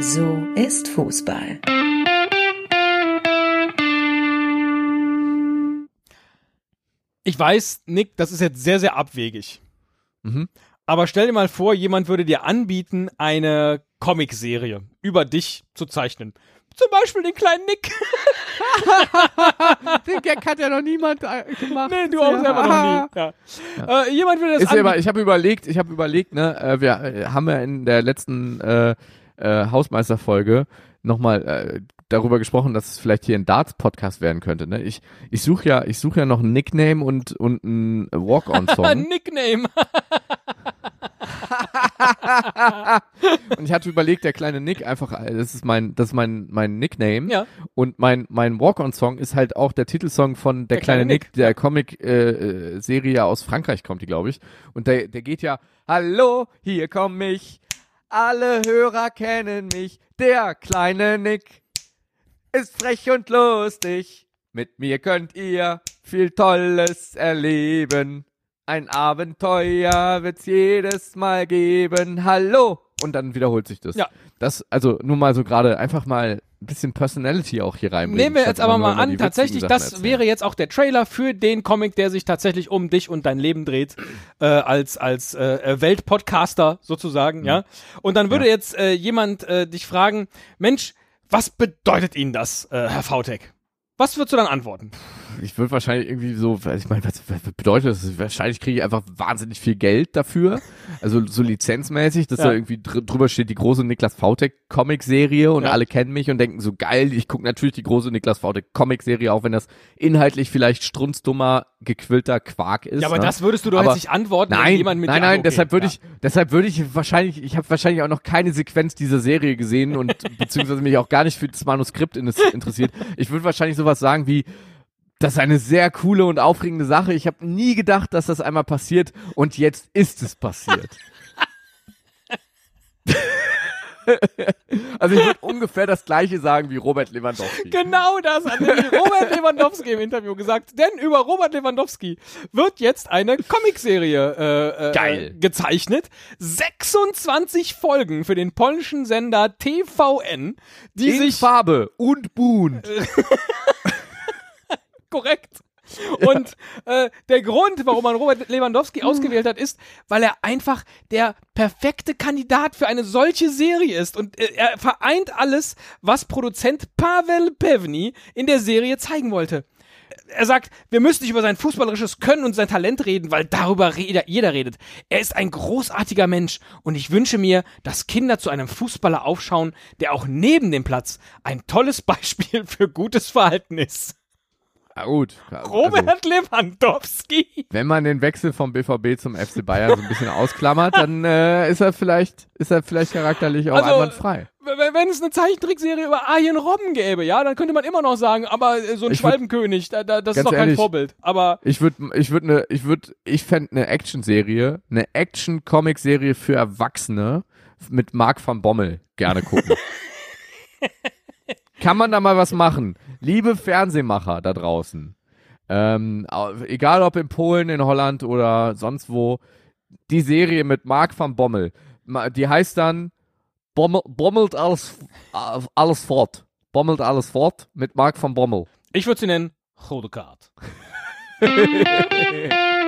So ist Fußball. Ich weiß, Nick, das ist jetzt sehr, sehr abwegig. Mhm. Aber stell dir mal vor, jemand würde dir anbieten, eine Comicserie über dich zu zeichnen. Zum Beispiel den kleinen Nick. Den Gag hat ja noch niemand äh, gemacht. nee, du auch selber noch nie. Ja. Äh, jemand würde das Ist anbieten. ich habe überlegt, ich habe überlegt, ne, äh, wir äh, haben ja in der letzten äh, äh, Hausmeisterfolge nochmal äh, darüber gesprochen, dass es vielleicht hier ein Darts-Podcast werden könnte. Ne? Ich, ich suche ja, ich suche ja noch ein Nickname und, und einen Walk-on-Song. Nickname. und ich hatte überlegt, der kleine Nick einfach, äh, das ist mein, das ist mein, mein Nickname. Ja. Und mein, mein Walk-on-Song ist halt auch der Titelsong von Der, Der kleine, kleine Nick, Nick, der Comic-Serie ja aus Frankreich kommt, die glaube ich. Und der, der geht ja, Hallo, hier komm ich. Alle Hörer kennen mich. Der kleine Nick ist frech und lustig. Mit mir könnt ihr viel Tolles erleben. Ein Abenteuer wird's jedes Mal geben. Hallo! Und dann wiederholt sich das. Ja. Das, also nur mal so gerade einfach mal ein bisschen Personality auch hier reinbringen. Nehmen wir jetzt aber mal an, tatsächlich, das erzählen. wäre jetzt auch der Trailer für den Comic, der sich tatsächlich um dich und dein Leben dreht, äh, als, als äh, Weltpodcaster sozusagen, ja. Und dann würde Mhm. Ja. jetzt äh, jemand äh, dich fragen, Mensch, was bedeutet Ihnen das, äh, Herr Vautek? Was würdest du dann antworten? Ich würde wahrscheinlich irgendwie so, weil ich meine, was, was bedeutet das? Wahrscheinlich kriege ich einfach wahnsinnig viel Geld dafür. Also so lizenzmäßig, dass Ja. da irgendwie dr drüber steht, die große Niklas Vautek Comic-Serie und Ja. alle kennen mich und denken so geil, ich gucke natürlich die große Niklas Vautek Comic-Serie, auch wenn das inhaltlich vielleicht strunzdummer, gequillter Quark ist. Ja, aber ne? das würdest du doch Aber- jetzt nicht antworten, wenn Nein, jemand mit nein, nein, okay, deshalb würde ja. ich, deshalb würde ich wahrscheinlich, ich habe wahrscheinlich auch noch keine Sequenz dieser Serie gesehen und beziehungsweise mich auch gar nicht für das Manuskript in- interessiert. Ich würde wahrscheinlich sowas sagen wie, das ist eine sehr coole und aufregende Sache. Ich habe nie gedacht, dass das einmal passiert und jetzt ist es passiert. also ich würde ungefähr das gleiche sagen wie Robert Lewandowski. Genau das hat Robert Lewandowski im Interview gesagt. Denn über Robert Lewandowski wird jetzt eine Comicserie äh, äh, gezeichnet. 26 Folgen für den polnischen Sender TVN, die In sich Farbe und bunt. korrekt. Und äh, der Grund, warum man Robert Lewandowski ausgewählt hat, ist, weil er einfach der perfekte Kandidat für eine solche Serie ist. Und äh, er vereint alles, was Produzent Pavel Pevny in der Serie zeigen wollte. Er sagt, wir müssen nicht über sein fußballerisches Können und sein Talent reden, weil darüber jeder, jeder redet. Er ist ein großartiger Mensch und ich wünsche mir, dass Kinder zu einem Fußballer aufschauen, der auch neben dem Platz ein tolles Beispiel für gutes Verhalten ist. Ja, gut. Also, Robert Lewandowski. wenn man den Wechsel vom BVB zum FC Bayern so ein bisschen ausklammert, dann äh, ist er vielleicht, ist er vielleicht charakterlich auch Also, einwandfrei. Wenn es eine Zeichentrickserie über Arjen Robben gäbe, ja, dann könnte man immer noch sagen, aber äh, so ein Ich Schwalbenkönig, da, da, das ist doch kein ehrlich, Vorbild. Aber Ich würde, ich würde eine, ich würde, ich fände eine Action-Serie, eine Action-Comic-Serie für Erwachsene mit Mark van Bommel gerne gucken. Kann man da mal was machen? Liebe Fernsehmacher da draußen, ähm, egal ob in Polen, in Holland oder sonst wo, die Serie mit Mark van Bommel, die heißt dann Bommel, Bommelt alles, alles fort. Bommelt alles fort mit Mark van Bommel. ich würde sie nennen Rode Card.